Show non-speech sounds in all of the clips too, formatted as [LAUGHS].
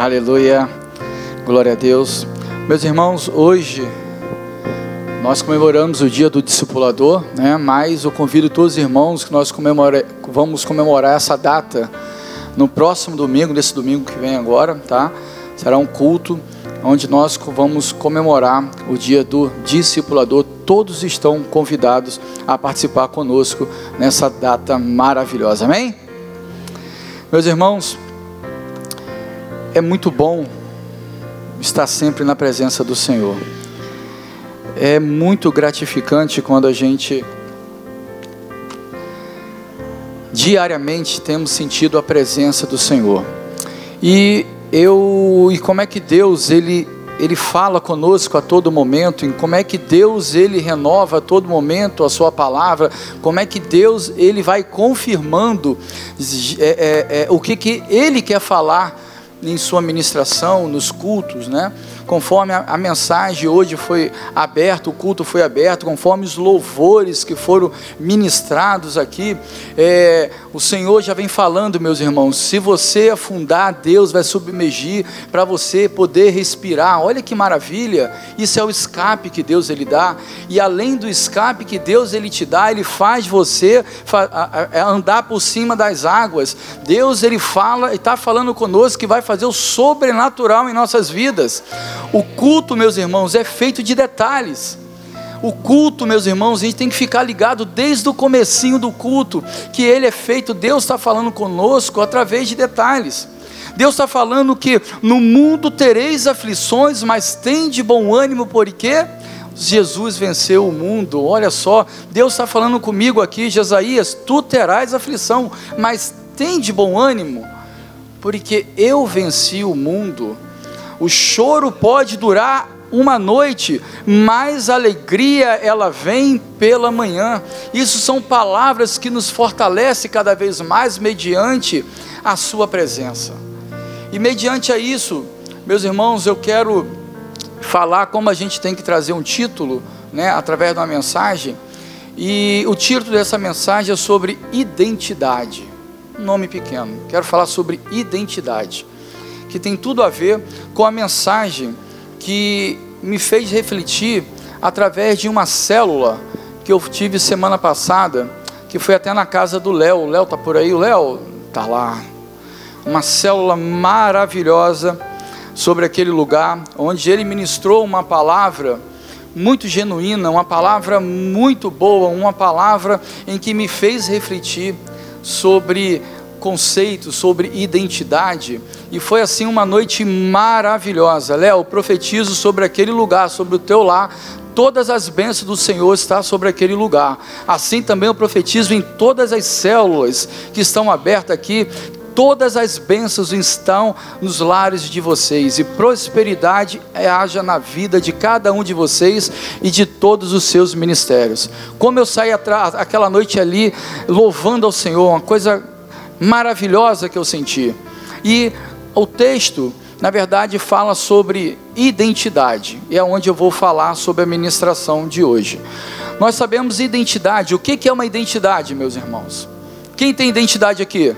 Aleluia. Glória a Deus. Meus irmãos, hoje nós comemoramos o dia do discipulador, né? Mas eu convido todos os irmãos que nós vamos comemorar essa data no próximo domingo, nesse domingo que vem agora, tá? Será um culto onde nós vamos comemorar o dia do discipulador. Todos estão convidados a participar conosco nessa data maravilhosa. Amém? Meus irmãos, é muito bom estar sempre na presença do Senhor. É muito gratificante quando a gente diariamente temos sentido a presença do Senhor. E eu e como é que Deus ele ele fala conosco a todo momento, em como é que Deus ele renova a todo momento a sua palavra, como é que Deus ele vai confirmando é, é, é, o que, que ele quer falar em sua ministração, nos cultos, né? Conforme a, a, mensagem hoje foi aberta, o culto foi aberto, conforme os louvores que foram ministrados aqui, é, o Senhor já vem falando, meus irmãos, se você afundar, Deus vai submergir para você poder respirar. Olha que maravilha! Isso é o escape que Deus ele dá. E além do escape que Deus ele te dá, ele faz você é andar por cima das águas. Deus ele fala e está falando conosco que vai fazer o sobrenatural em nossas vidas. O culto, meus irmãos, é feito de detalhes. O culto, meus irmãos, a gente tem que ficar ligado desde o comecinho do culto, que ele é feito, Deus está falando conosco através de detalhes. Deus está falando que no mundo tereis aflições, mas tem de bom ânimo, porque Jesus venceu o mundo. Olha só, Deus está falando comigo aqui, Jesaías, tu terás aflição, mas tem de bom ânimo, porque eu venci o mundo. O choro pode durar uma noite, mas a alegria ela vem pela manhã. Isso são palavras que nos fortalecem cada vez mais mediante a sua presença. E mediante a isso, meus irmãos, eu quero falar como a gente tem que trazer um título, né, através de uma mensagem. E o título dessa mensagem é sobre identidade. Um nome pequeno. Quero falar sobre identidade que tem tudo a ver com a mensagem que me fez refletir através de uma célula que eu tive semana passada, que foi até na casa do Léo. Léo tá por aí, o Léo tá lá. Uma célula maravilhosa sobre aquele lugar, onde ele ministrou uma palavra muito genuína, uma palavra muito boa, uma palavra em que me fez refletir sobre conceitos, sobre identidade, e foi assim uma noite maravilhosa. Léo, profetizo sobre aquele lugar, sobre o teu lar, todas as bênçãos do Senhor estão sobre aquele lugar. Assim também eu profetizo em todas as células que estão abertas aqui, todas as bênçãos estão nos lares de vocês e prosperidade haja na vida de cada um de vocês e de todos os seus ministérios. Como eu saí aquela noite ali louvando ao Senhor, uma coisa maravilhosa que eu senti. E o texto, na verdade, fala sobre identidade, e é onde eu vou falar sobre a ministração de hoje. Nós sabemos identidade, o que é uma identidade, meus irmãos? Quem tem identidade aqui?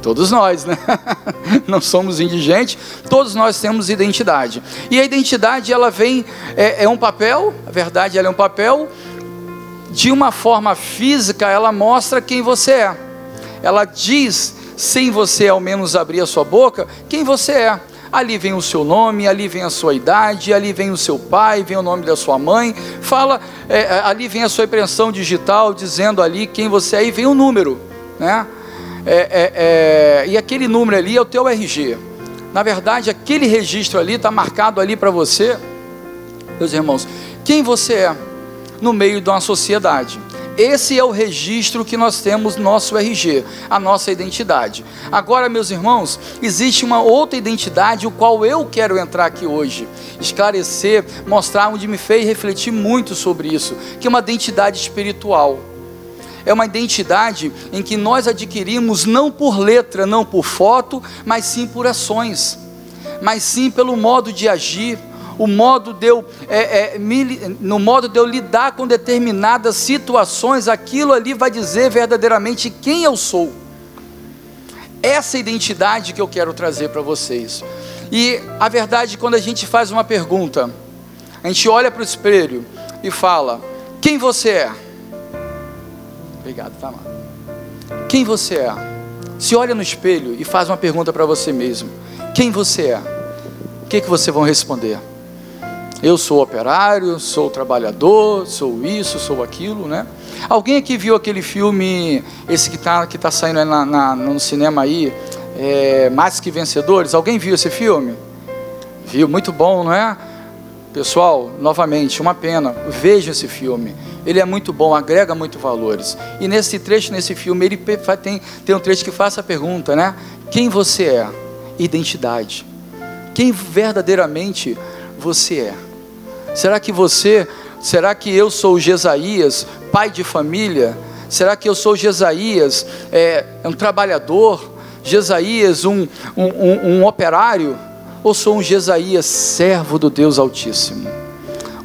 Todos nós, né? [LAUGHS] Não somos indigentes, todos nós temos identidade. E a identidade, ela vem, é, é um papel, a verdade, ela é um papel, de uma forma física, ela mostra quem você é ela diz, sem você ao menos abrir a sua boca, quem você é. Ali vem o seu nome, ali vem a sua idade, ali vem o seu pai, vem o nome da sua mãe. Fala, é, é ali vem a sua impressão digital, dizendo ali quem você é, e vem o número, né? É, é, é e aquele número ali é o teu RG. Na verdade, aquele registro ali está marcado ali para você, meus irmãos, quem você é no meio de uma sociedade. Esse é o registro que nós temos no nosso RG, a nossa identidade. Agora, meus irmãos, existe uma outra identidade, o qual eu quero entrar aqui hoje, esclarecer, mostrar onde me fez refletir muito sobre isso, que é uma identidade espiritual. É uma identidade em que nós adquirimos não por letra, não por foto, mas sim por ações, mas sim pelo modo de agir, o modo de eu, é, é, me, no modo de eu lidar com determinadas situações, aquilo ali vai dizer verdadeiramente quem eu sou. essa identidade que eu quero trazer para vocês. E a verdade, quando a gente faz uma pergunta, a gente olha para o espelho e fala: Quem você é? Obrigado, tá, mano? Quem você é? Se olha no espelho e faz uma pergunta para você mesmo: Quem você é? O que, que você vão responder? Eu sou operário, sou trabalhador, sou isso, sou aquilo, né? Alguém aqui viu aquele filme, esse que está que tá saindo na, na, no cinema aí, é, Mais que Vencedores? Alguém viu esse filme? Viu? Muito bom, não é? Pessoal, novamente, uma pena, veja esse filme. Ele é muito bom, agrega muito valores. E nesse trecho, nesse filme, ele tem, tem um trecho que faz a pergunta, né? Quem você é? Identidade. Quem verdadeiramente você é? Será que você, será que eu sou Jesaías, pai de família? Será que eu sou Jesaías, é, um trabalhador? Jesaías, um, um, um, um operário? Ou sou um Jesaías, servo do Deus Altíssimo?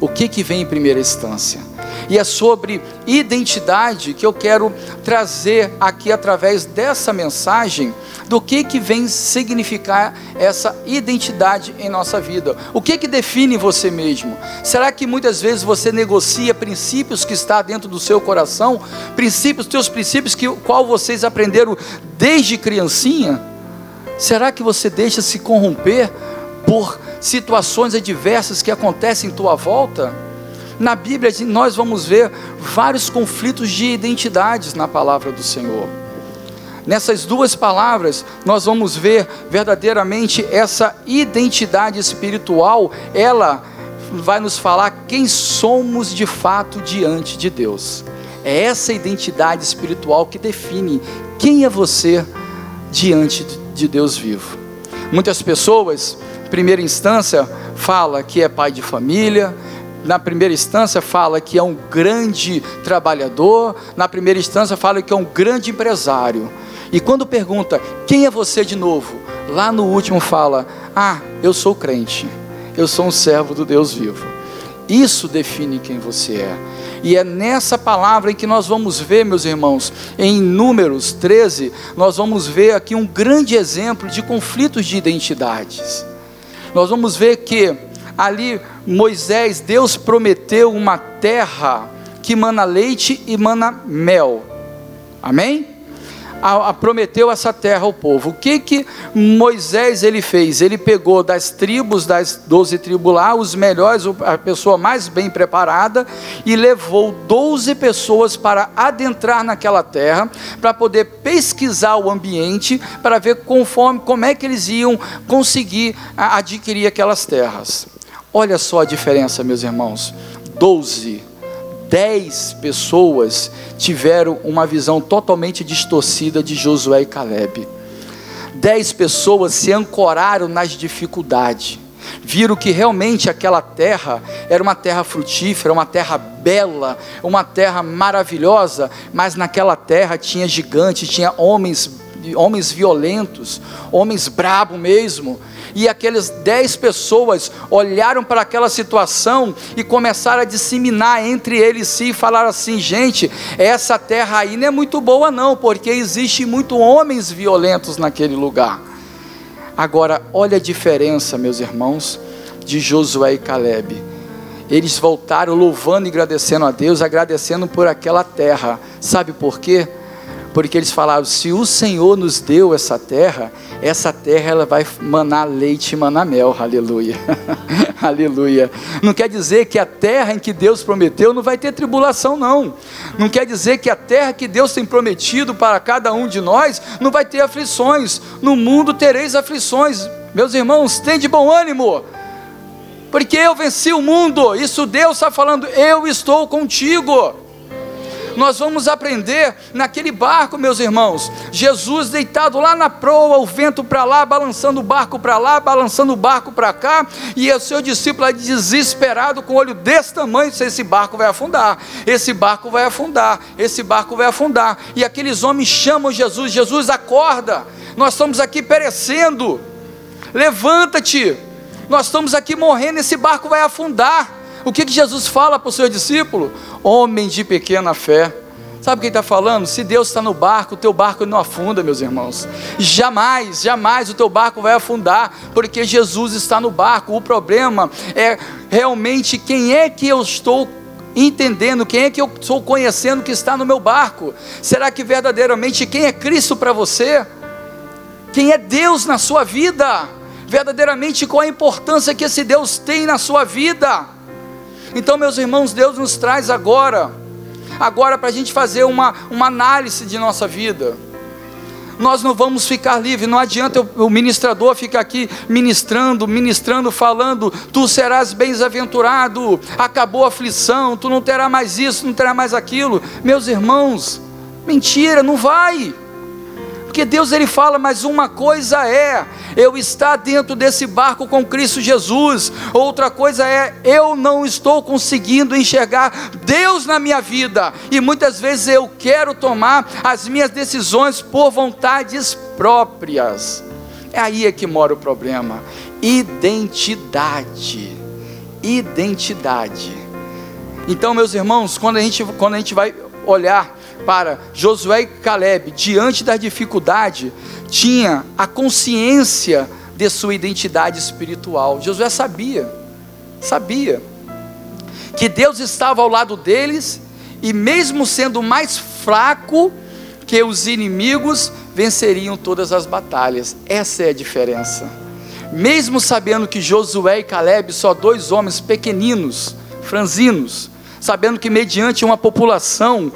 O que, que vem em primeira instância? E é sobre identidade que eu quero trazer aqui através dessa mensagem do que que vem significar essa identidade em nossa vida. O que que define você mesmo? Será que muitas vezes você negocia princípios que está dentro do seu coração, princípios, teus princípios que qual vocês aprenderam desde criancinha? Será que você deixa se corromper por situações adversas que acontecem em tua volta? Na Bíblia nós vamos ver vários conflitos de identidades na palavra do Senhor. Nessas duas palavras, nós vamos ver verdadeiramente essa identidade espiritual, ela vai nos falar quem somos de fato diante de Deus. É essa identidade espiritual que define quem é você diante de Deus vivo. Muitas pessoas, primeira instância, fala que é pai de família, na primeira instância fala que é um grande trabalhador, na primeira instância fala que é um grande empresário. E quando pergunta quem é você de novo, lá no último fala: Ah, eu sou crente, eu sou um servo do Deus vivo. Isso define quem você é. E é nessa palavra em que nós vamos ver, meus irmãos, em Números 13, nós vamos ver aqui um grande exemplo de conflitos de identidades. Nós vamos ver que ali Moisés, Deus prometeu uma terra que mana leite e mana mel. Amém? a, a, prometeu essa terra ao povo. O que que Moisés ele fez? Ele pegou das tribos, das doze tribos lá, os melhores, a pessoa mais bem preparada, e levou doze pessoas para adentrar naquela terra, para poder pesquisar o ambiente, para ver conforme como é que eles iam conseguir adquirir aquelas terras. Olha só a diferença, meus irmãos. Doze dez pessoas tiveram uma visão totalmente distorcida de Josué e Caleb. Dez pessoas se ancoraram nas dificuldades, viram que realmente aquela terra era uma terra frutífera, uma terra bela, uma terra maravilhosa, mas naquela terra tinha gigantes, tinha homens homens violentos, homens brabo mesmo. E aquelas dez pessoas olharam para aquela situação e começaram a disseminar entre eles si e falaram assim: gente, essa terra aí não é muito boa, não, porque existe muito homens violentos naquele lugar. Agora, olha a diferença, meus irmãos, de Josué e Caleb. Eles voltaram louvando e agradecendo a Deus, agradecendo por aquela terra. Sabe por quê? Porque eles falaram: se o Senhor nos deu essa terra, essa terra ela vai manar leite e manar mel, [LAUGHS] aleluia, [LAUGHS] aleluia. Não quer dizer que a terra em que Deus prometeu não vai ter tribulação, não. Não quer dizer que a terra que Deus tem prometido para cada um de nós não vai ter aflições. No mundo tereis aflições, meus irmãos, tem de bom ânimo. Porque eu venci o mundo, isso Deus está falando, eu estou contigo nós vamos aprender naquele barco, meus irmãos. Jesus deitado lá na proa, o vento para lá, balançando o barco para lá, balançando o barco para cá, e o seu discípulo desesperado, com o olho desse tamanho, se esse barco vai afundar, esse barco vai afundar, esse barco vai afundar. E aqueles homens chamam Jesus: Jesus, acorda, nós estamos aqui perecendo, levanta-te, nós estamos aqui morrendo, esse barco vai afundar. O que, que Jesus fala para o seu discípulo? Homem de pequena fé. Sabe o que ele está falando? Se Deus está no barco, o teu barco não afunda, meus irmãos. Jamais, jamais o teu barco vai afundar, porque Jesus está no barco. O problema é realmente quem é que eu estou entendendo, quem é que eu estou conhecendo que está no meu barco. Será que verdadeiramente quem é Cristo para você? Quem é Deus na sua vida? Verdadeiramente qual a importância que esse Deus tem na sua vida? Então, meus irmãos, Deus nos traz agora agora para a gente fazer uma, uma análise de nossa vida. Nós não vamos ficar livres, não adianta o ministrador ficar aqui ministrando, ministrando, falando, tu serás bem-aventurado, acabou a aflição, tu não terás mais isso, não terás mais aquilo. Meus irmãos, mentira, não vai. Porque Deus ele fala, mas uma coisa é eu estar dentro desse barco com Cristo Jesus, outra coisa é eu não estou conseguindo enxergar Deus na minha vida, e muitas vezes eu quero tomar as minhas decisões por vontades próprias. É aí é que mora o problema. Identidade. Identidade. Então, meus irmãos, quando a gente, quando a gente vai olhar para Josué e Caleb, diante da dificuldade, tinha a consciência de sua identidade espiritual. Josué sabia, sabia, que Deus estava ao lado deles, e mesmo sendo mais fraco que os inimigos, venceriam todas as batalhas. Essa é a diferença. Mesmo sabendo que Josué e Caleb, só dois homens pequeninos, franzinos, sabendo que mediante uma população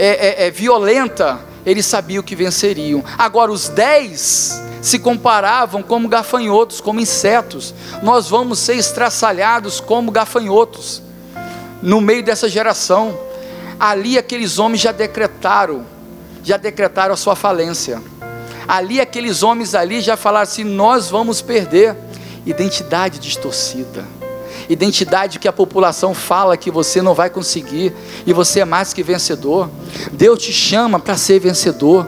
é, é, é violenta, eles sabiam que venceriam. Agora, os dez se comparavam como gafanhotos, como insetos. Nós vamos ser estraçalhados como gafanhotos no meio dessa geração. Ali, aqueles homens já decretaram, já decretaram a sua falência. Ali, aqueles homens ali já falaram assim: nós vamos perder. Identidade distorcida identidade que a população fala que você não vai conseguir e você é mais que vencedor. Deus te chama para ser vencedor.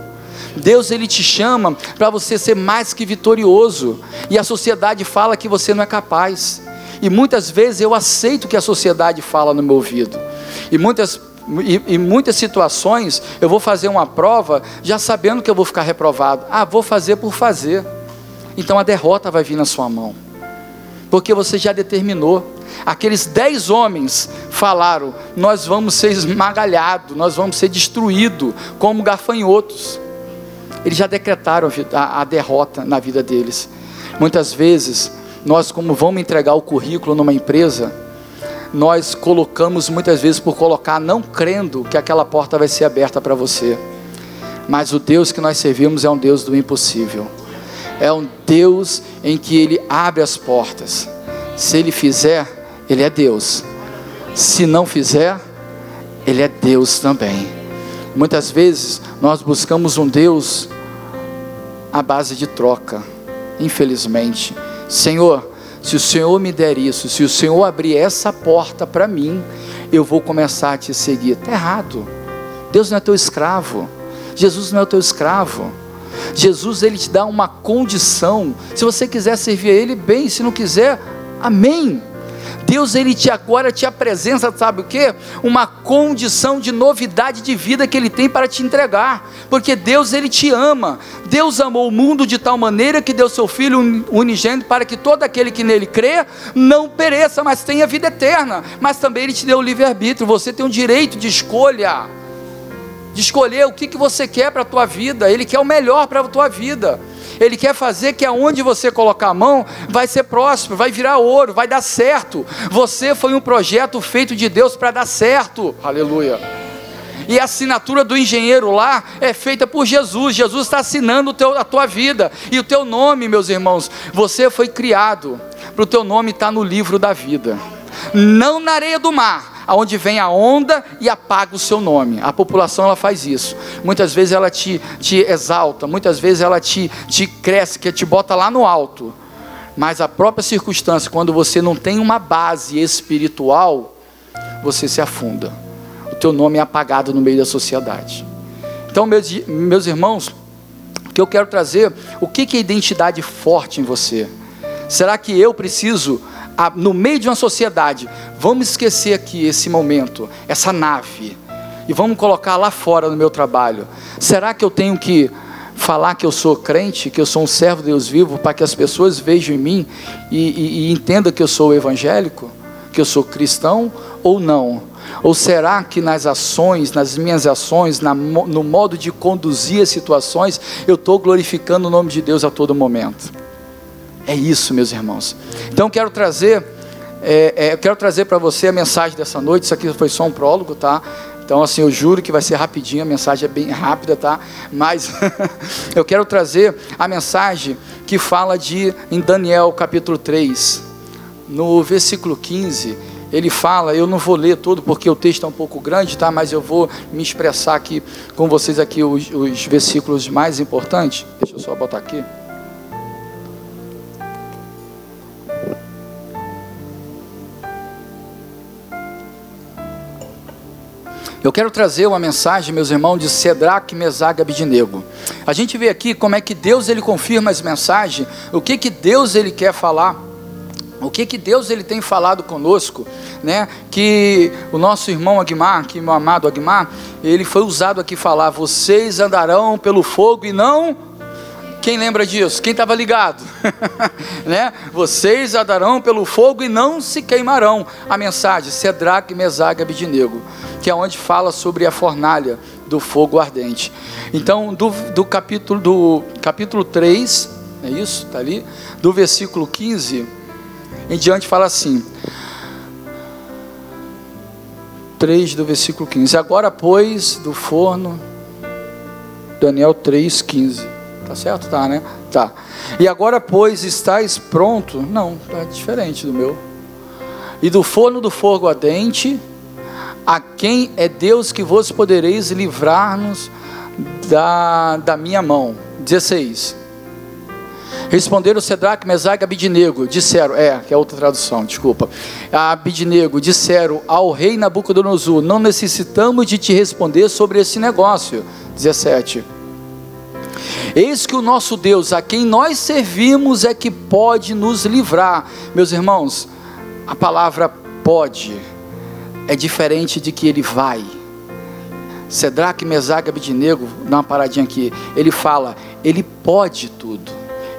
Deus ele te chama para você ser mais que vitorioso. E a sociedade fala que você não é capaz. E muitas vezes eu aceito que a sociedade fala no meu ouvido. E muitas em muitas situações eu vou fazer uma prova já sabendo que eu vou ficar reprovado. Ah, vou fazer por fazer. Então a derrota vai vir na sua mão porque você já determinou. Aqueles dez homens falaram: Nós vamos ser esmagalhados, nós vamos ser destruídos como gafanhotos. Eles já decretaram a, derrota na vida deles. Muitas vezes, nós, como vamos entregar o currículo numa empresa, nós colocamos muitas vezes por colocar, não crendo que aquela porta vai ser aberta para você. Mas o Deus que nós servimos é um Deus do impossível é um Deus em que Ele abre as portas. Se Ele fizer, Ele é Deus. Se não fizer, Ele é Deus também. Muitas vezes nós buscamos um Deus à base de troca, infelizmente. Senhor, se o Senhor me der isso, se o Senhor abrir essa porta para mim, eu vou começar a te seguir. Está errado. Deus não é teu escravo. Jesus não é teu escravo. Jesus ele te dá uma condição. Se você quiser servir a ele, bem, se não quiser, amém. Deus ele te agora te apresenta, sabe o que? Uma condição de novidade de vida que ele tem para te entregar, porque Deus ele te ama. Deus amou o mundo de tal maneira que deu seu filho unigênito para que todo aquele que nele crê não pereça, mas tenha vida eterna. Mas também ele te deu o livre arbítrio. Você tem o direito de escolha de escolher o que, que você quer para a tua vida, Ele quer o melhor para a tua vida. Ele quer fazer que aonde você colocar a mão vai ser próspero, vai virar ouro, vai dar certo. Você foi um projeto feito de Deus para dar certo. Aleluia. E a assinatura do engenheiro lá é feita por Jesus. Jesus está assinando teu, a tua vida. E o teu nome, meus irmãos, você foi criado para o teu nome estar tá no livro da vida. Não na areia do mar, aonde vem a onda e apaga o seu nome. A população ela faz isso. Muitas vezes ela te, te exalta, muitas vezes ela te, te cresce, que te bota lá no alto. Mas a própria circunstância, quando você não tem uma base espiritual, você se afunda. O teu nome é apagado no meio da sociedade. Então, meus, meus irmãos, o que eu quero trazer, o que é identidade forte em você? Será que eu preciso no meio de uma sociedade, vamos esquecer aqui esse momento, essa nave. e vamos colocar lá fora no meu trabalho. Será que eu tenho que falar que eu sou crente, que eu sou um servo de Deus vivo, para que as pessoas vejam em mim e, e, e entendam que eu sou evangélico, que eu sou cristão ou não? Ou será que nas ações, nas minhas ações, na, no modo de conduzir as situações, eu estou glorificando o nome de Deus a todo momento? É isso, meus irmãos. Então quero trazer, é, é, quero trazer para você a mensagem dessa noite. Isso aqui foi só um prólogo, tá? Então, assim, eu juro que vai ser rapidinho, a mensagem é bem rápida, tá? Mas [LAUGHS] eu quero trazer a mensagem que fala de, em Daniel capítulo 3, no versículo 15, ele fala, eu não vou ler todo porque o texto é um pouco grande, tá? Mas eu vou me expressar aqui com vocês aqui os, os versículos mais importantes. Deixa eu só botar aqui. Eu quero trazer uma mensagem, meus irmãos, de Sedraque, Mesaga e Abidinego. A gente vê aqui como é que Deus ele confirma as mensagens, o que que Deus ele quer falar, o que que Deus ele tem falado conosco, né? Que o nosso irmão Agmar, que meu amado Agmar, ele foi usado aqui falar: vocês andarão pelo fogo e não quem lembra disso? Quem estava ligado? [LAUGHS] né? Vocês andarão pelo fogo e não se queimarão. A mensagem, Sedraque, Mesaga Abidinego que é onde fala sobre a fornalha do fogo ardente. Então, do, do capítulo do capítulo 3, é isso? Está ali? Do versículo 15 em diante fala assim: 3 do versículo 15. Agora, pois, do forno, Daniel 3, 15. Tá certo? Tá, né? Tá. E agora, pois, estáis pronto? Não, tá diferente do meu. E do forno do fogo ardente, a quem é Deus que vos podereis livrar-nos da, da minha mão. 16. Responderam Sedraque, Mesaque e Abidinego, disseram, é, que é outra tradução, desculpa. Abidinego, disseram ao rei Nabucodonosor, não necessitamos de te responder sobre esse negócio. 17. Eis que o nosso Deus, a quem nós servimos, é que pode nos livrar. Meus irmãos, a palavra pode é diferente de que ele vai. Sedraque, Mesaga, Abidinego, dá uma paradinha aqui. Ele fala, ele pode tudo.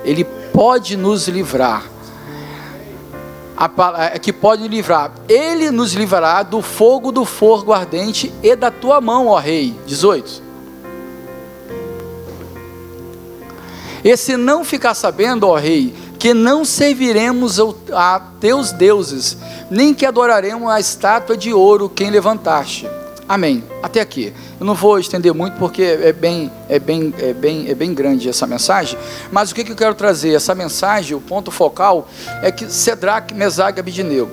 Ele pode nos livrar. A, é que pode livrar. Ele nos livrará do fogo do fogo ardente e da tua mão, ó rei. 18. Esse não ficar sabendo, ó rei, que não serviremos a teus deuses, nem que adoraremos a estátua de ouro quem levantaste. Amém. Até aqui. Eu não vou estender muito porque é bem, é bem, é bem, é bem grande essa mensagem. Mas o que, eu quero trazer? Essa mensagem, o ponto focal é que Sedraque, Mesague e Abidinego,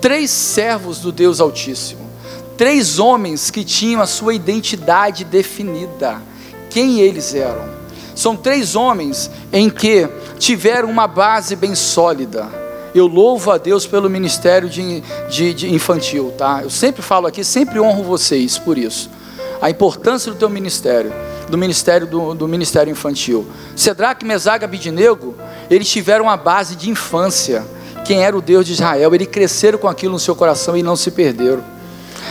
três servos do Deus Altíssimo, três homens que tinham a sua identidade definida. Quem eles eram? São três homens em que tiveram uma base bem sólida. Eu louvo a Deus pelo ministério de, de, de infantil, tá? Eu sempre falo aqui, sempre honro vocês por isso. A importância do teu ministério, do ministério do, do ministério infantil. Sedraque, Mesaga, Abidinego, eles tiveram uma base de infância. Quem era o Deus de Israel? Eles cresceram com aquilo no seu coração e não se perderam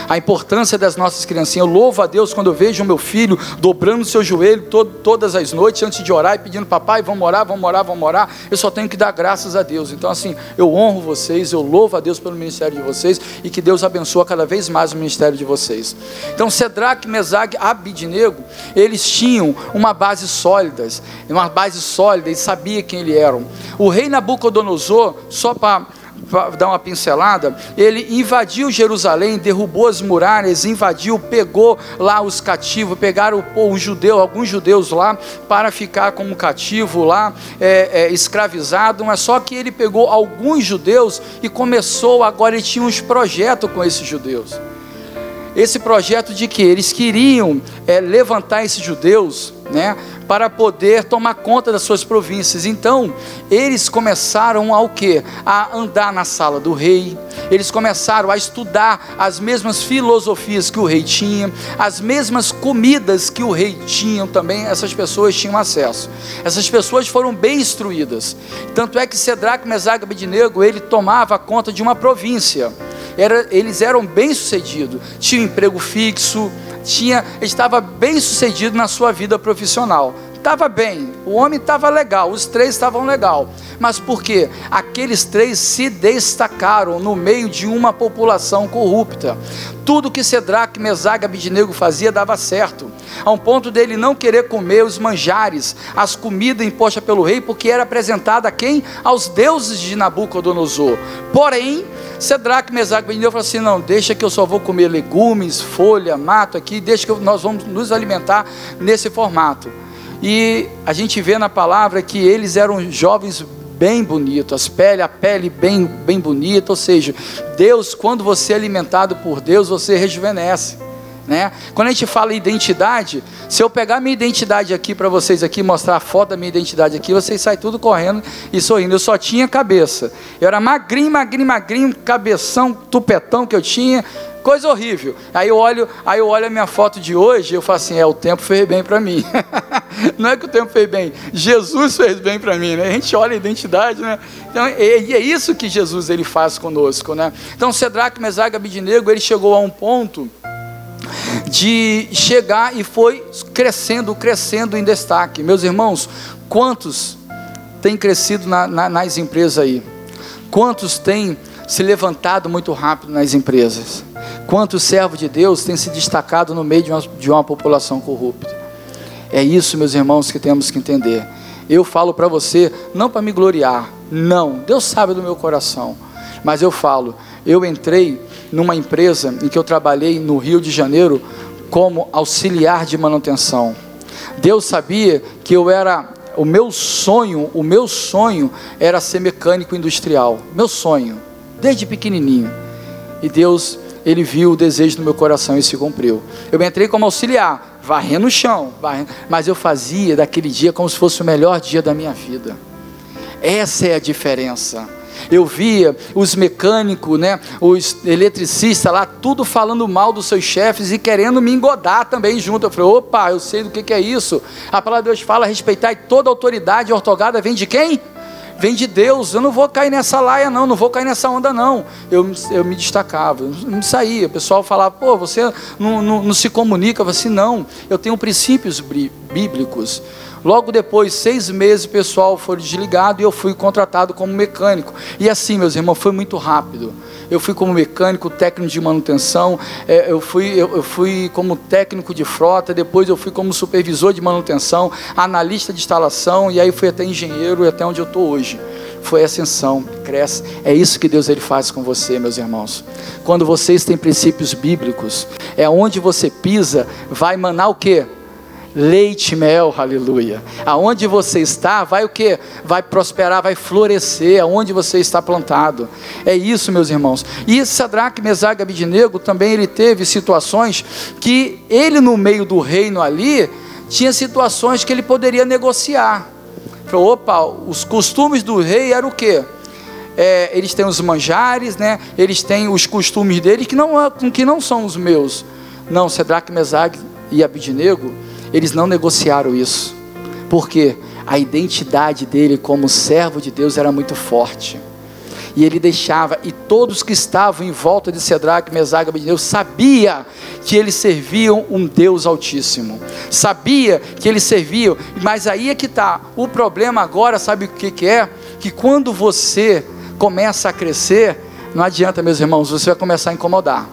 a importância das nossas criancinhas. Eu louvo a Deus quando eu vejo o meu filho dobrando seu joelho todo, todas as noites antes de orar e pedindo, papai, vamos orar, vamos orar, vamos orar. Eu só tenho que dar graças a Deus. Então, assim, eu honro vocês, eu louvo a Deus pelo ministério de vocês e que Deus abençoe cada vez mais o ministério de vocês. Então, Sedraque, Mesag, Abidnego, eles tinham uma base sólida, uma base sólida, e sabia quem eles eram. O rei Nabucodonosor, só para dar uma pincelada, ele invadiu Jerusalém, derrubou as muralhas, invadiu, pegou lá os cativos, pegaram o judeu, alguns judeus lá, para ficar como cativo lá, é, é, escravizado, mas só que ele pegou alguns judeus e começou, agora ele tinha uns projetos com esses judeus. Esse projeto de que eles queriam é, levantar esses judeus, né, para poder tomar conta das suas províncias. Então, eles começaram ao que? A andar na sala do rei. Eles começaram a estudar as mesmas filosofias que o rei tinha, as mesmas comidas que o rei tinha também, essas pessoas tinham acesso. Essas pessoas foram bem instruídas. Tanto é que Sedraque, Mesaga e ele tomava conta de uma província era, eles eram bem-sucedidos, tinham emprego fixo, tinha, estava bem-sucedido na sua vida profissional estava bem, o homem estava legal, os três estavam legal. Mas por quê? Aqueles três se destacaram no meio de uma população corrupta. Tudo que Sedraque, Mesaga e fazia dava certo, a um ponto dele não querer comer os manjares, as comidas impostas pelo rei, porque era apresentada a quem? Aos deuses de Nabucodonosor. Porém, Sedraque, Mesaque e Abidnego falaram assim, não, deixa que eu só vou comer legumes, folha, mato aqui, deixa que nós vamos nos alimentar nesse formato. E a gente vê na palavra que eles eram jovens bem bonitos, pele, a pele bem, bem bonita, ou seja, Deus, quando você é alimentado por Deus, você rejuvenesce. Né? Quando a gente fala identidade, se eu pegar minha identidade aqui para vocês aqui, mostrar a foto da minha identidade aqui, vocês saem tudo correndo e sorrindo. Eu só tinha cabeça. Eu era magrinho, magrinho, magrinho, cabeção, tupetão que eu tinha, coisa horrível. Aí eu olho, aí eu olho a minha foto de hoje, e eu falo assim, é o tempo fez bem para mim. [LAUGHS] Não é que o tempo fez bem, Jesus fez bem para mim, né? A gente olha a identidade, né? Então, e é isso que Jesus ele faz conosco, né? Então, Cedraque, Mesaga, Abidinego, ele chegou a um ponto de chegar e foi crescendo, crescendo em destaque. Meus irmãos, quantos têm crescido na, na, nas empresas aí? Quantos têm se levantado muito rápido nas empresas? Quantos servos de Deus têm se destacado no meio de uma, de uma população corrupta? É isso, meus irmãos, que temos que entender. Eu falo para você, não para me gloriar, não, Deus sabe do meu coração, mas eu falo, eu entrei numa empresa em que eu trabalhei no Rio de Janeiro como auxiliar de manutenção. Deus sabia que eu era o meu sonho, o meu sonho era ser mecânico industrial, meu sonho, desde pequenininho. E Deus ele viu o desejo no meu coração e se cumpriu. Eu entrei como auxiliar, varrendo o chão, varrendo, mas eu fazia daquele dia como se fosse o melhor dia da minha vida. Essa é a diferença. Eu via os mecânicos, né, os eletricistas lá, tudo falando mal dos seus chefes e querendo me engodar também junto. Eu falei, opa, eu sei do que, que é isso. A palavra de Deus fala, respeitar e toda autoridade ortogada vem de quem? Vem de Deus. Eu não vou cair nessa laia, não, não vou cair nessa onda, não. Eu, eu me destacava, eu não saía. O pessoal falava, pô, você não, não, não se comunica. Eu assim, não, eu tenho princípios bíblicos. Logo depois, seis meses, o pessoal foi desligado e eu fui contratado como mecânico. E assim, meus irmãos, foi muito rápido. Eu fui como mecânico, técnico de manutenção, é, eu, fui, eu, eu fui como técnico de frota, depois eu fui como supervisor de manutenção, analista de instalação, e aí fui até engenheiro e até onde eu estou hoje foi ascensão, cresce. É isso que Deus ele faz com você, meus irmãos. Quando vocês têm princípios bíblicos, é onde você pisa, vai manar o quê? Leite e mel, aleluia. Aonde você está, vai o que? Vai prosperar, vai florescer, aonde você está plantado. É isso, meus irmãos. E Sadraque, Mesaga Abidinego também ele teve situações que ele no meio do reino ali tinha situações que ele poderia negociar. Falou, opa, os costumes do rei eram o quê? É, eles têm os manjares, né? Eles têm os costumes deles que não, que não são os meus. Não, Sedraque, Mesague e Abidinego, eles não negociaram isso, porque a identidade dele como servo de Deus era muito forte. E ele deixava, e todos que estavam em volta de Cedraque, Mesaga e Abednego sabia que eles serviam um Deus altíssimo. Sabia que eles serviam, mas aí é que está. O problema agora, sabe o que, que é? Que quando você começa a crescer, não adianta, meus irmãos, você vai começar a incomodar.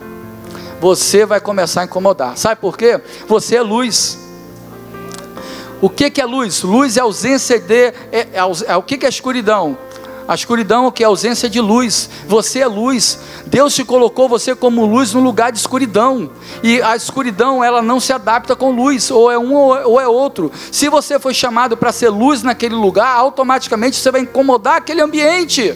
Você vai começar a incomodar. Sabe por quê? Você é luz. O que, que é luz? Luz é ausência de. É, é, é, o que, que é escuridão? A escuridão é o que é ausência de luz. Você é luz. Deus te colocou você como luz no lugar de escuridão. E a escuridão ela não se adapta com luz, ou é um ou é outro. Se você foi chamado para ser luz naquele lugar, automaticamente você vai incomodar aquele ambiente.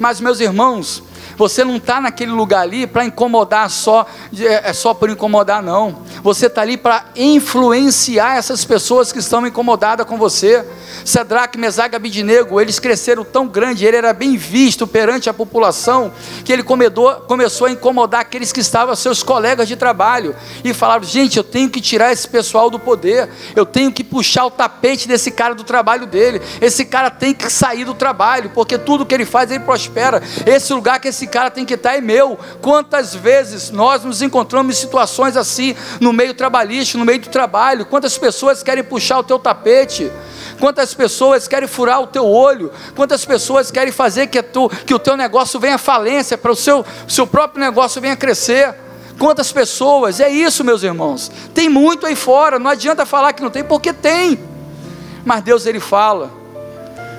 Mas meus irmãos, você não está naquele lugar ali para incomodar só, é, é só por incomodar, não. Você está ali para influenciar essas pessoas que estão incomodadas com você. Sedraque, Mesaga, Abidinego, eles cresceram tão grande, ele era bem visto perante a população, que ele comedou, começou a incomodar aqueles que estavam seus colegas de trabalho, e falaram: gente, eu tenho que tirar esse pessoal do poder, eu tenho que puxar o tapete desse cara do trabalho dele, esse cara tem que sair do trabalho, porque tudo que ele faz ele prospera. Esse lugar que esse esse cara tem que estar é meu. Quantas vezes nós nos encontramos em situações assim, no meio trabalhista, no meio do trabalho, quantas pessoas querem puxar o teu tapete, quantas pessoas querem furar o teu olho, quantas pessoas querem fazer que, tu, que o teu negócio venha à falência, para o seu, seu próprio negócio venha crescer. Quantas pessoas, é isso, meus irmãos. Tem muito aí fora, não adianta falar que não tem, porque tem. Mas Deus ele fala.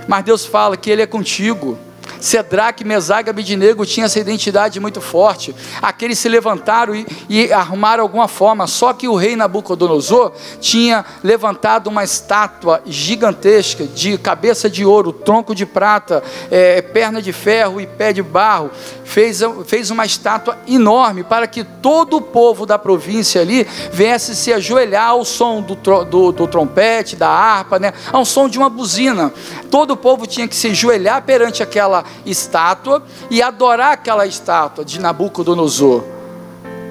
Mas Deus fala que ele é contigo. Cedraque, Mesaga Abidinego tinham essa identidade muito forte. Aqueles se levantaram e, e, arrumaram alguma forma. Só que o rei Nabucodonosor tinha levantado uma estátua gigantesca de cabeça de ouro, tronco de prata, é, perna de ferro e pé de barro. Fez, fez uma estátua enorme para que todo o povo da província ali viesse se ajoelhar ao som do, do, do trompete, da harpa, né? ao som de uma buzina. Todo o povo tinha que se ajoelhar perante aquela estátua e adorar aquela estátua de Nabucodonosor.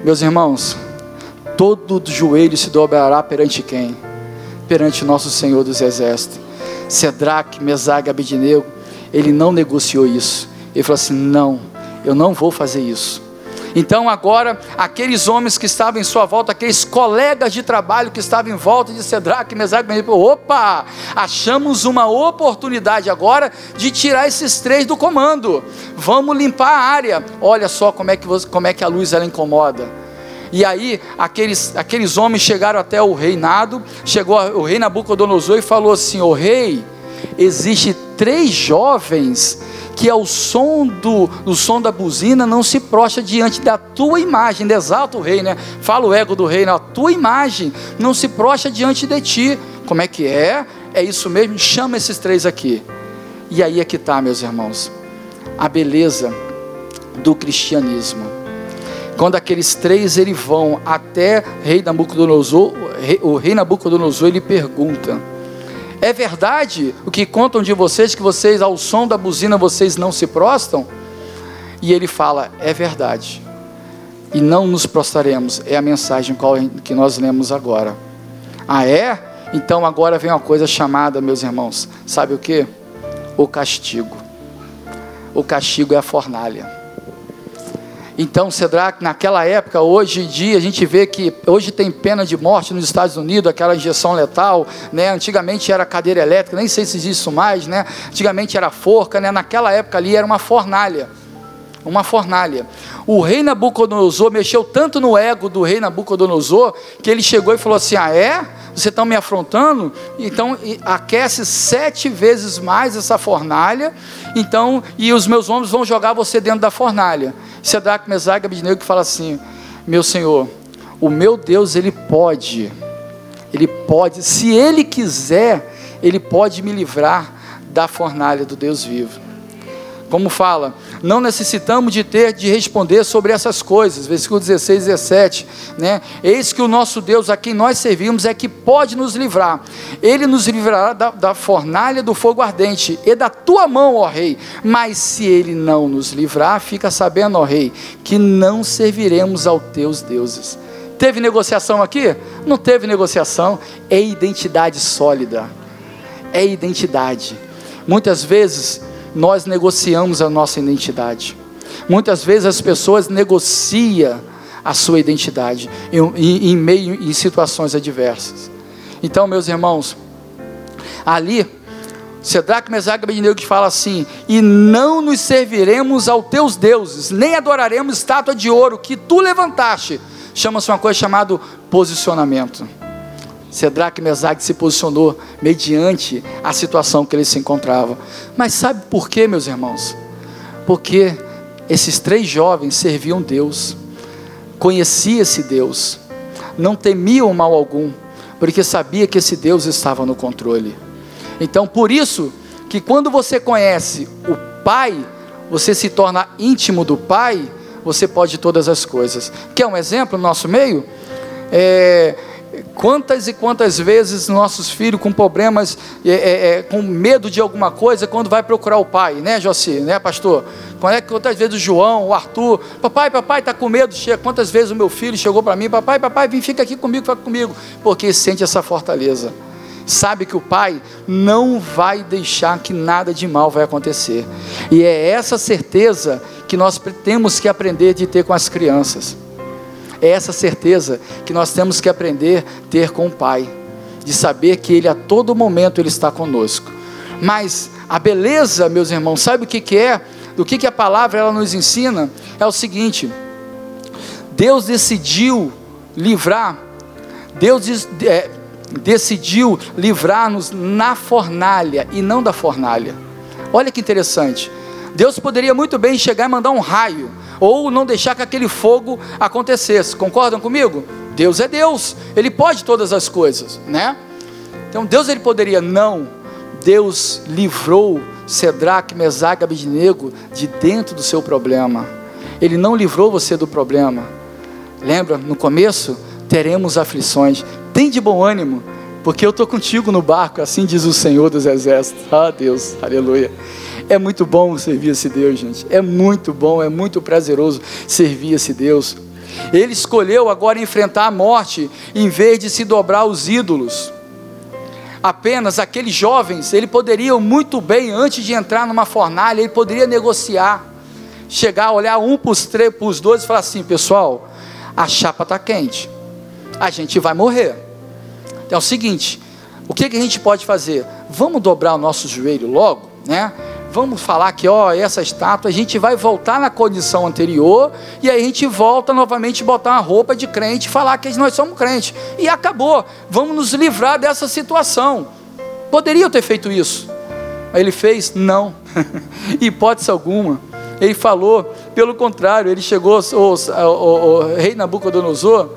Meus irmãos, todo joelho se dobrará perante quem? Perante nosso Senhor dos Exércitos. Cedraque, Mesague, Abednego, ele não negociou isso. Ele falou assim: não, eu não vou fazer isso. Então agora, aqueles homens que estavam em sua volta, aqueles colegas de trabalho que estavam em volta de Cedraque, Mesaque, opa, achamos uma oportunidade agora de tirar esses três do comando. Vamos limpar a área. Olha só como é que, você, como é que a luz ela incomoda. E aí, aqueles, aqueles homens chegaram até o reinado, chegou o rei Nabucodonosor e falou assim: O rei, existe três jovens que ao som do, do som da buzina não se prostra diante da tua imagem, exalta o rei, né? Fala o ego do rei, né? a tua imagem não se prostra diante de ti. Como é que é? É isso mesmo? Chama esses três aqui. E aí é que está, meus irmãos, a beleza do cristianismo. Quando aqueles três eles vão até rei Nabucodonosor, o rei Nabucodonosor ele pergunta: é verdade o que contam de vocês que vocês ao som da buzina vocês não se prostam? E ele fala: é verdade. E não nos prostraremos. É a mensagem que nós lemos agora. Ah, é? Então agora vem uma coisa chamada, meus irmãos, sabe o que? O castigo. O castigo é a fornalha. Então, Cedrac, naquela época, hoje em dia, a gente vê que hoje tem pena de morte nos Estados Unidos, aquela injeção letal, né? Antigamente era cadeira elétrica, nem sei se existe isso mais, né? Antigamente era forca, né? Naquela época ali era uma fornalha. Uma fornalha. O rei Nabucodonosor mexeu tanto no ego do rei Nabucodonosor que ele chegou e falou assim: Ah, é? Você está me afrontando? Então aquece sete vezes mais essa fornalha. Então, e os meus homens vão jogar você dentro da fornalha. Sedraque, Mesaque Abednego que fala assim: Meu Senhor, o meu Deus, Ele pode, Ele pode, se Ele quiser, Ele pode me livrar da fornalha do Deus vivo. Como fala, não necessitamos de ter de responder sobre essas coisas. Versículo 16 e 17, né? Eis que o nosso Deus, a quem nós servimos, é que pode nos livrar. Ele nos livrará da, da fornalha do fogo ardente e da tua mão, ó rei. Mas se ele não nos livrar, fica sabendo, ó rei, que não serviremos aos teus deuses. Teve negociação aqui? Não teve negociação. É identidade sólida. É identidade. Muitas vezes nós negociamos a nossa identidade. Muitas vezes as pessoas negociam a sua identidade em, em, meio em situações adversas. Então, meus irmãos, ali Sedraque, Mesaque e Abednego que fala assim: "E não nos serviremos aos teus deuses, nem adoraremos estátua de ouro que tu levantaste". Chama-se uma coisa chamada posicionamento. Sedraque Mesaque se posicionou mediante a situação que ele se encontrava. Mas sabe por quê, meus irmãos? Porque esses três jovens serviam Deus, conheciam esse Deus, não temiam mal algum, porque sabia que esse Deus estava no controle. Então, por isso que quando você conhece o Pai, você se torna íntimo do Pai, você pode todas as coisas. Quer um exemplo no nosso meio? É, Quantas e quantas vezes nossos filhos com problemas, é, é, é, com medo de alguma coisa, quando vai procurar o pai, né, Josi, né, pastor? É quantas vezes o João, o Arthur, papai, papai, está com medo? Chega. Quantas vezes o meu filho chegou para mim, papai, papai, vem, fica aqui comigo, fica comigo, porque sente essa fortaleza. Sabe que o pai não vai deixar que nada de mal vai acontecer. E é essa certeza que nós temos que aprender de ter com as crianças. É essa certeza que nós temos que aprender a ter com o Pai, de saber que Ele a todo momento Ele está conosco. Mas a beleza, meus irmãos, sabe o que, que é? Do que, que a palavra ela nos ensina? É o seguinte: Deus decidiu livrar, Deus é, decidiu livrar-nos na fornalha e não da fornalha. Olha que interessante. Deus poderia muito bem chegar e mandar um raio, ou não deixar que aquele fogo acontecesse. Concordam comigo? Deus é Deus, Ele pode todas as coisas, né? Então Deus ele poderia não. Deus livrou Sedraque, Mesaque, Abednego de dentro do seu problema. Ele não livrou você do problema. Lembra, no começo, teremos aflições. Tem de bom ânimo, porque eu estou contigo no barco, assim diz o Senhor dos Exércitos. Ah, Deus, aleluia. É muito bom servir esse Deus, gente. É muito bom, é muito prazeroso servir esse Deus. Ele escolheu agora enfrentar a morte em vez de se dobrar aos ídolos. Apenas aqueles jovens, ele poderiam muito bem, antes de entrar numa fornalha, ele poderia negociar, chegar, olhar um para os três, para os dois e falar assim: pessoal, a chapa está quente, a gente vai morrer. Então é o seguinte: o que, que a gente pode fazer? Vamos dobrar o nosso joelho logo, né? Vamos falar que, ó, essa estátua, a gente vai voltar na condição anterior e aí a gente volta novamente botar uma roupa de crente e falar que nós somos crentes. E acabou. Vamos nos livrar dessa situação. Poderia ter feito isso. Ele fez? Não. [LAUGHS] Hipótese alguma. Ele falou, pelo contrário, ele chegou, o, o rei Nabucodonosor,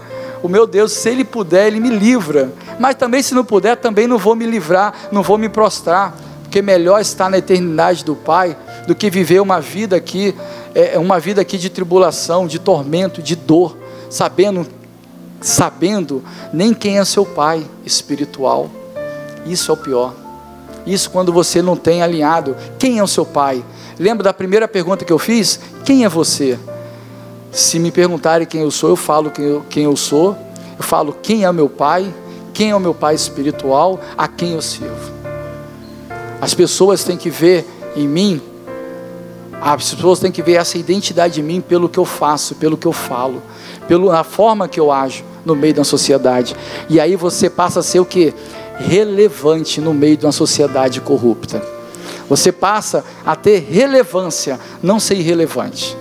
o meu Deus, se ele puder, ele me livra. Mas também, se não puder, também não vou me livrar, não vou me prostrar. Porque melhor estar na eternidade do Pai do que viver uma vida aqui, é, é, uma vida aqui de tribulação, de tormento, de dor, sabendo, sabendo nem quem é seu Pai espiritual. Isso é o pior. Isso quando você não tem alinhado quem é o seu Pai. Lembra da primeira pergunta que eu fiz? Quem é você? Se me perguntarem quem eu sou, eu falo quem eu, quem eu sou. Eu falo quem é meu pai, quem é o meu pai espiritual, a quem eu sirvo. As pessoas têm que ver em mim, as pessoas têm que ver essa identidade em mim pelo que eu faço, pelo que eu falo, pela forma que eu ajo no meio da sociedade. E aí você passa a ser o que? Relevante no meio de uma sociedade corrupta. Você passa a ter relevância, não ser irrelevante.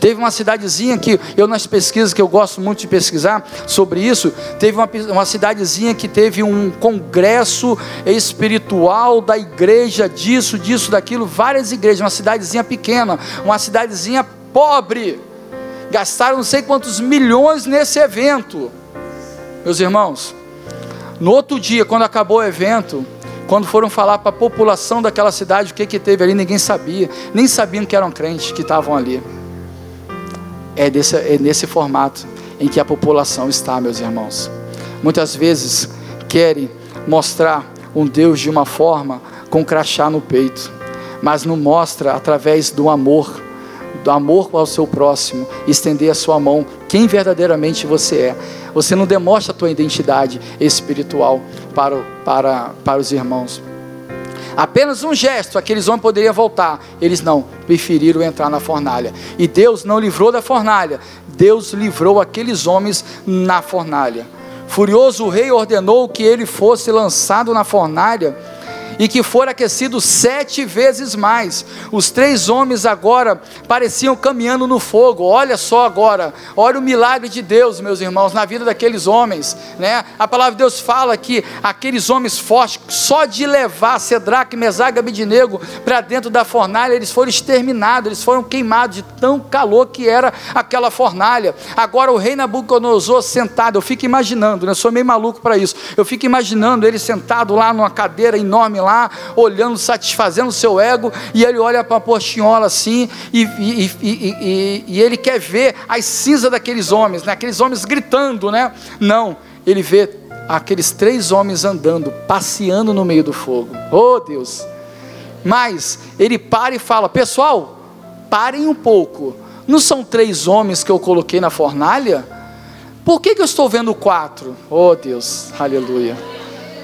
Teve uma cidadezinha que eu nas pesquisas que eu gosto muito de pesquisar sobre isso, teve uma, uma cidadezinha que teve um congresso espiritual da igreja disso, disso, daquilo, várias igrejas, uma cidadezinha pequena, uma cidadezinha pobre. Gastaram não sei quantos milhões nesse evento. Meus irmãos, no outro dia, quando acabou o evento, quando foram falar para a população daquela cidade o que, que teve ali, ninguém sabia, nem sabiam que eram crentes que estavam ali. É, desse, é nesse formato em que a população está, meus irmãos. Muitas vezes querem mostrar um Deus de uma forma com crachá no peito, mas não mostra através do amor, do amor ao seu próximo, estender a sua mão, quem verdadeiramente você é. Você não demonstra a tua identidade espiritual para, para, para os irmãos. Apenas um gesto, aqueles homens poderiam voltar. Eles não, preferiram entrar na fornalha. E Deus não livrou da fornalha, Deus livrou aqueles homens na fornalha. Furioso o rei ordenou que ele fosse lançado na fornalha e que fora aquecido sete vezes mais. Os três homens agora pareciam caminhando no fogo. Olha só agora, olha o milagre de Deus, meus irmãos, na vida daqueles homens, né? A palavra de Deus fala que aqueles homens fortes, só de levar Cedraque, Mesaga e Abidinego para dentro da fornalha, eles foram exterminados, eles foram queimados de tão calor que era aquela fornalha. Agora o rei Nabucodonosor sentado, eu fico imaginando, né? Eu sou meio maluco para isso. Eu fico imaginando ele sentado lá numa cadeira enorme lá lá, olhando, satisfazendo o seu ego, e ele olha para a portinhola assim, e, e, e, e, ele quer ver as cinzas daqueles homens, né? aqueles homens gritando, né? Não, ele vê aqueles três homens andando, passeando no meio do fogo. Oh Deus! Mas ele para e fala: Pessoal, parem um pouco. Não são três homens que eu coloquei na fornalha? Por que, que eu estou vendo quatro? Oh Deus, aleluia.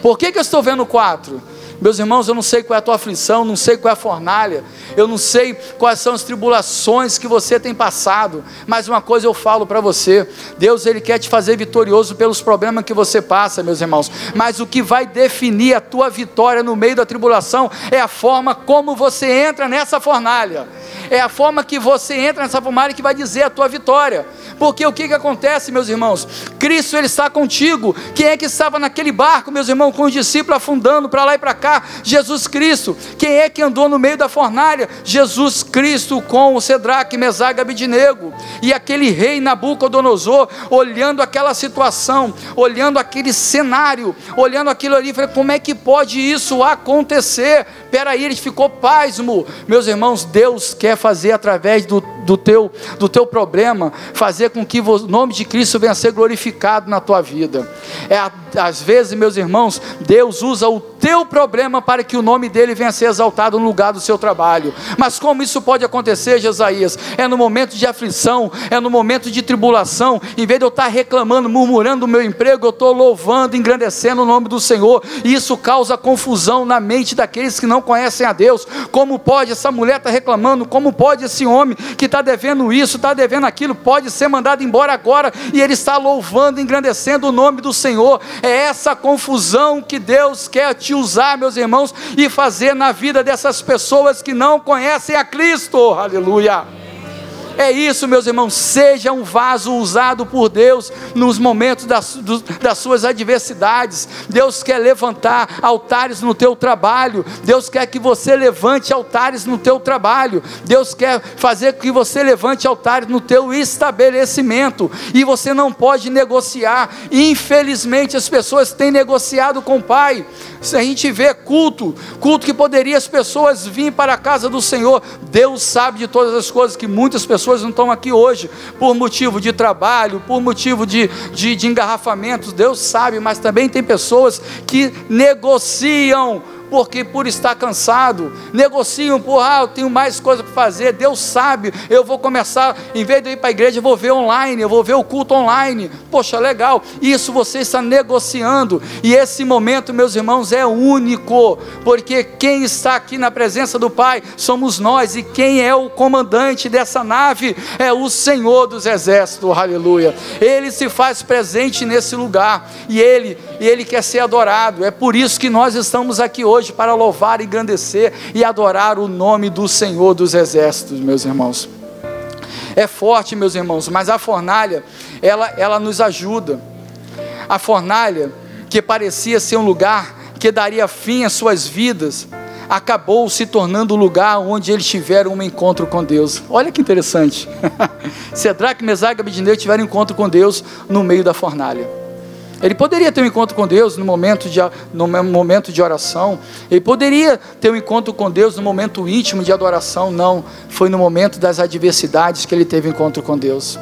Por que, que eu estou vendo quatro? Meus irmãos, eu não sei qual é a tua aflição, não sei qual é a fornalha, eu não sei quais são as tribulações que você tem passado, mas uma coisa eu falo para você: Deus ele quer te fazer vitorioso pelos problemas que você passa, meus irmãos. Mas o que vai definir a tua vitória no meio da tribulação é a forma como você entra nessa fornalha. É a forma que você entra nessa fornalha que vai dizer a tua vitória. Porque o que, que acontece, meus irmãos? Cristo ele está contigo. Quem é que estava naquele barco, meus irmãos, com os discípulos afundando para lá e para cá? Jesus Cristo. Quem é que andou no meio da fornalha? Jesus Cristo com o Cedraque, Mesaga, Abidinego. E aquele rei Nabucodonosor, olhando aquela situação, olhando aquele cenário, olhando aquilo ali, falei, como é que pode isso acontecer? Peraí, ele ficou pasmo. Meus irmãos, Deus quer fazer através do, do, teu, do teu problema, fazer com que o nome de Cristo venha a ser glorificado na tua vida. É, às vezes, meus irmãos, Deus usa o teu problema para que o nome dele venha a ser exaltado no lugar do seu trabalho. Mas como isso pode acontecer, Jesaías? É no momento de aflição, é no momento de tribulação, em vez de eu estar reclamando, murmurando do meu emprego, eu estou louvando, engrandecendo o nome do Senhor, e isso causa confusão na mente daqueles que não conhecem a Deus. Como pode essa mulher estar reclamando? Como pode esse homem que está devendo isso, está devendo aquilo, pode ser mandado embora agora e ele está louvando, engrandecendo o nome do Senhor? É essa confusão que Deus quer te usar, meus irmãos, e fazer na vida dessas pessoas que não conhecem a Cristo. Aleluia. É isso, meus irmãos. Seja um vaso usado por Deus nos momentos das, das suas adversidades. Deus quer levantar altares no teu trabalho. Deus quer que você levante altares no teu trabalho. Deus quer fazer que você levante altares no teu estabelecimento. E você não pode negociar. Infelizmente, as pessoas têm negociado com o Pai. Se a gente vê culto, culto que poderia as pessoas vir para a casa do Senhor, Deus sabe de todas as coisas que muitas pessoas não estão aqui hoje, por motivo de trabalho, por motivo de, de, de engarrafamentos, Deus sabe, mas também tem pessoas que negociam porque por estar cansado, negociam por, ah, eu tenho mais coisa para fazer, Deus sabe, eu vou começar, em vez de ir para a igreja, eu vou ver online, eu vou ver o culto online, poxa, legal, isso você está negociando, e esse momento, meus irmãos, é único, porque quem está aqui na presença do Pai somos nós, e quem é o comandante dessa nave é o Senhor dos Exércitos, aleluia, Ele se faz presente nesse lugar, e Ele, Ele quer ser adorado, é por isso que nós estamos aqui hoje, hoje para louvar, engrandecer e adorar o nome do Senhor dos Exércitos, meus irmãos. É forte, meus irmãos, mas a fornalha, ela, ela nos ajuda. A fornalha, que parecia ser um lugar que daria fim às suas vidas, acabou se tornando o lugar onde eles tiveram um encontro com Deus. Olha que interessante. [LAUGHS] Cedraque, Mesaque e Abednego tiveram um encontro com Deus no meio da fornalha. Ele poderia ter um encontro com Deus no momento, de, no momento de oração. Ele poderia ter um encontro com Deus no momento íntimo de adoração. Não, foi no momento das adversidades que ele teve encontro com Deus.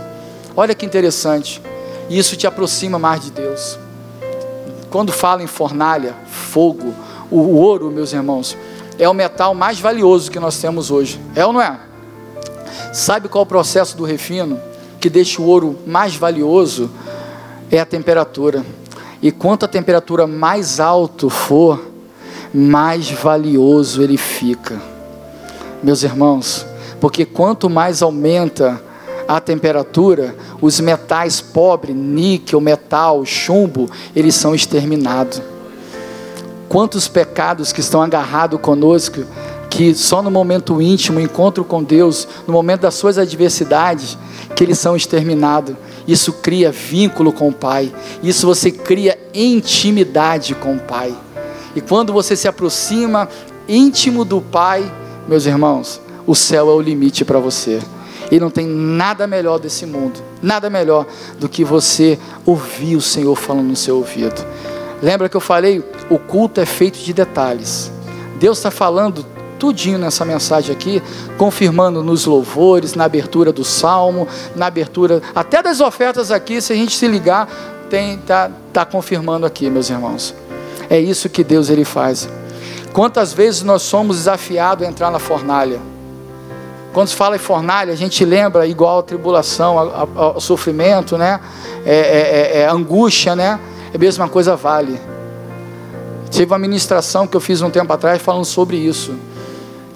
Olha que interessante. Isso te aproxima mais de Deus. Quando fala em fornalha, fogo, o ouro, meus irmãos, é o metal mais valioso que nós temos hoje. É ou não é? Sabe qual é o processo do refino que deixa o ouro mais valioso? É a temperatura. E quanto a temperatura mais alto for, mais valioso ele fica. Meus irmãos, porque quanto mais aumenta a temperatura, os metais pobres, níquel, metal, chumbo, eles são exterminados. Quantos pecados que estão agarrados conosco, que só no momento íntimo, encontro com Deus, no momento das suas adversidades, que eles são exterminados. Isso cria vínculo com o Pai. Isso você cria intimidade com o Pai. E quando você se aproxima íntimo do Pai, meus irmãos, o céu é o limite para você. E não tem nada melhor desse mundo, nada melhor do que você ouvir o Senhor falando no seu ouvido. Lembra que eu falei? O culto é feito de detalhes. Deus está falando tudinho nessa mensagem aqui, confirmando nos louvores, na abertura do salmo, na abertura até das ofertas aqui, se a gente se ligar, tem tá, tá confirmando aqui, meus irmãos. É isso que Deus ele faz. Quantas vezes nós somos desafiados a entrar na fornalha? Quando se fala em fornalha, a gente lembra igual a tribulação, ao sofrimento, né? É, é, é, é angústia, né? É a mesma coisa vale Teve uma ministração que eu fiz um tempo atrás falando sobre isso.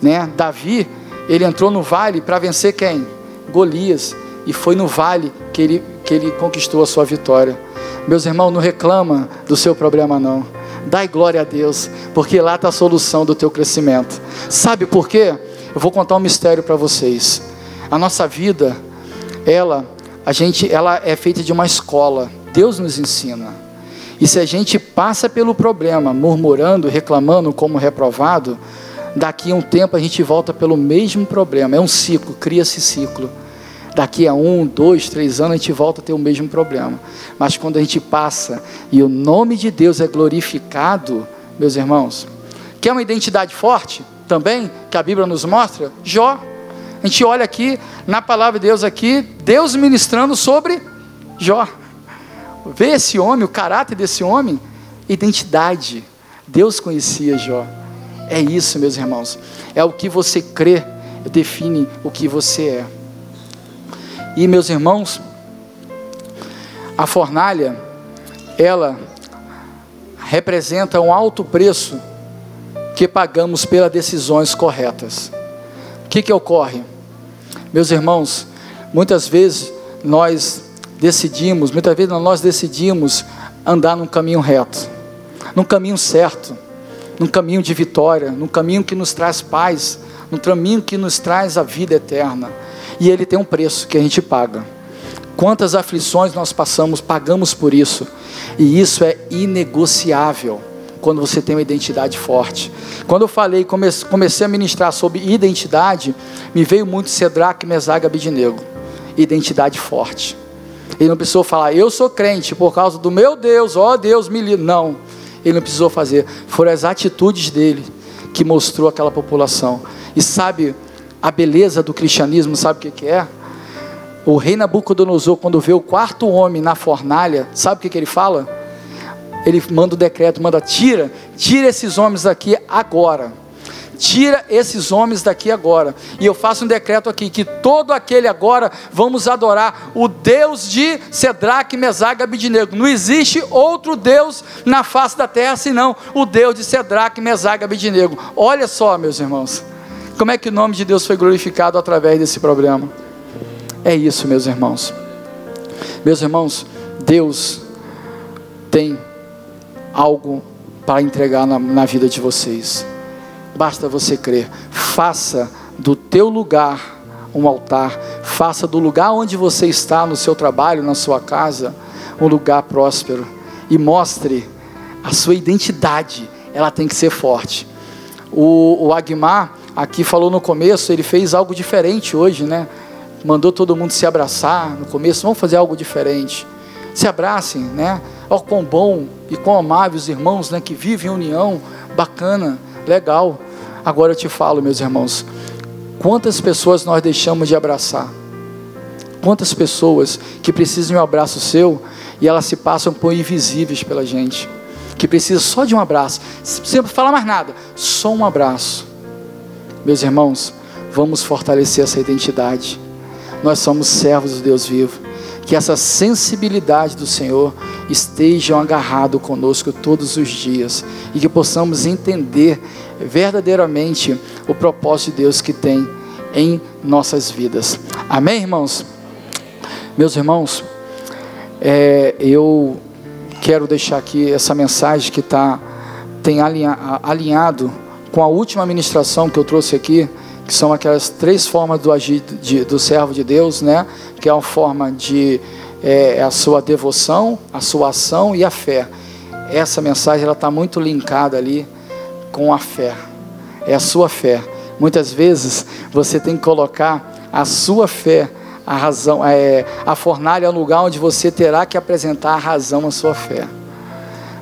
Né? Davi, ele entrou no vale para vencer quem? Golias. E foi no vale que ele, que ele conquistou a sua vitória. Meus irmãos, não reclama do seu problema não. Dai glória a Deus, porque lá está a solução do teu crescimento. Sabe por quê? Eu vou contar um mistério para vocês. A nossa vida, ela, a gente, ela é feita de uma escola. Deus nos ensina. E se a gente passa pelo problema murmurando, reclamando como reprovado, daqui a um tempo a gente volta pelo mesmo problema. É um ciclo, cria-se ciclo. Daqui a um, dois, três anos a gente volta a ter o mesmo problema. Mas quando a gente passa e o nome de Deus é glorificado, meus irmãos, quer uma identidade forte também, que a Bíblia nos mostra? Jó. A gente olha aqui na palavra de Deus aqui, Deus ministrando sobre Jó. Vê esse homem, o caráter desse homem, identidade. Deus conhecia Jó. É isso, meus irmãos. É o que você crê, define o que você é. E, meus irmãos, a fornalha, ela representa um alto preço que pagamos pelas decisões corretas. O que, que ocorre? Meus irmãos, muitas vezes nós decidimos, muitas vezes nós decidimos andar num caminho reto, num caminho certo, num caminho de vitória, num caminho que nos traz paz, num caminho que nos traz a vida eterna. E ele tem um preço que a gente paga. Quantas aflições nós passamos, pagamos por isso. E isso é inegociável quando você tem uma identidade forte. Quando eu falei, comecei a ministrar sobre identidade, me veio muito Cedraque, Mesaga, Abidinego. Identidade forte. Ele não precisou falar, eu sou crente por causa do meu Deus, ó Deus me livre. Não, ele não precisou fazer. Foram as atitudes dele que mostrou aquela população. E sabe a beleza do cristianismo, sabe o que, que é? O rei Nabucodonosor, quando vê o quarto homem na fornalha, sabe o que, que ele fala? Ele manda o decreto, manda, tira, tira esses homens daqui agora tira esses homens daqui agora. E eu faço um decreto aqui que todo aquele agora vamos adorar o Deus de Cedraque, Mesaga, Abidinego. Não existe outro Deus na face da terra senão o Deus de Cedraque, Mesaga, Abidinego. Olha só, meus irmãos, como é que o nome de Deus foi glorificado através desse problema. É isso, meus irmãos. Meus irmãos, Deus tem algo para entregar na, na vida de vocês. Basta você crer. Faça do teu lugar um altar. Faça do lugar onde você está, no seu trabalho, na sua casa, um lugar próspero. E mostre a sua identidade. Ela tem que ser forte. O, o Agmar aqui falou no começo, ele fez algo diferente hoje, né? Mandou todo mundo se abraçar no começo. Vamos fazer algo diferente. Se abracem, né? Olha quão bom e quão amável os irmãos, né? Que vivem em união, bacana, legal. Agora eu te falo, meus irmãos, quantas pessoas nós deixamos de abraçar? Quantas pessoas que precisam de um abraço seu e elas se passam por invisíveis pela gente, que precisam só de um abraço, sem falar mais nada, só um abraço. Meus irmãos, vamos fortalecer essa identidade. Nós somos servos do Deus vivo. Que essa sensibilidade do Senhor esteja agarrado conosco todos os dias e que possamos entender verdadeiramente o propósito de Deus que tem em nossas vidas. Amém, irmãos? Meus irmãos, é, eu quero deixar aqui essa mensagem que tá, tem alinha, alinhado com a última ministração que eu trouxe aqui, que são aquelas três formas do agir de, do servo de Deus, né? Que é a forma de é, a sua devoção, a sua ação e a fé. Essa mensagem ela está muito linkada ali com a fé. É a sua fé. Muitas vezes você tem que colocar a sua fé, a razão, é, a fornalha é um lugar onde você terá que apresentar a razão à sua fé.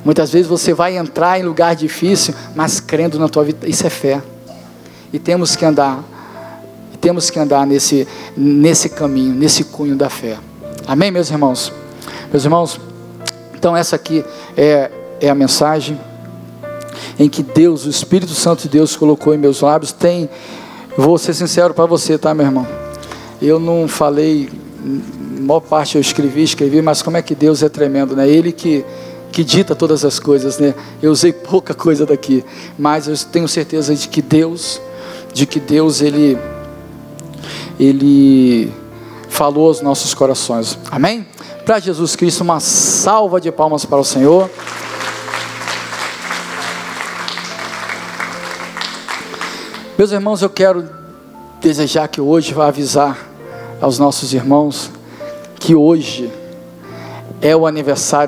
Muitas vezes você vai entrar em lugar difícil, mas crendo na tua vida, isso é fé. E temos que andar, temos que andar nesse, nesse caminho, nesse cunho da fé. Amém, meus irmãos? Meus irmãos, então essa aqui é, é a mensagem em que Deus, o Espírito Santo de Deus colocou em meus lábios, tem, vou ser sincero para você, tá, meu irmão? Eu não falei, maior parte eu escrevi, escrevi, mas como é que Deus é tremendo, né? Ele que, que dita todas as coisas, né? Eu usei pouca coisa daqui, mas eu tenho certeza de que Deus, de que Deus ele ele falou aos nossos corações. Amém? Para Jesus Cristo, uma salva de palmas para o Senhor. Meus irmãos, eu quero desejar que hoje vá avisar aos nossos irmãos que hoje é o aniversário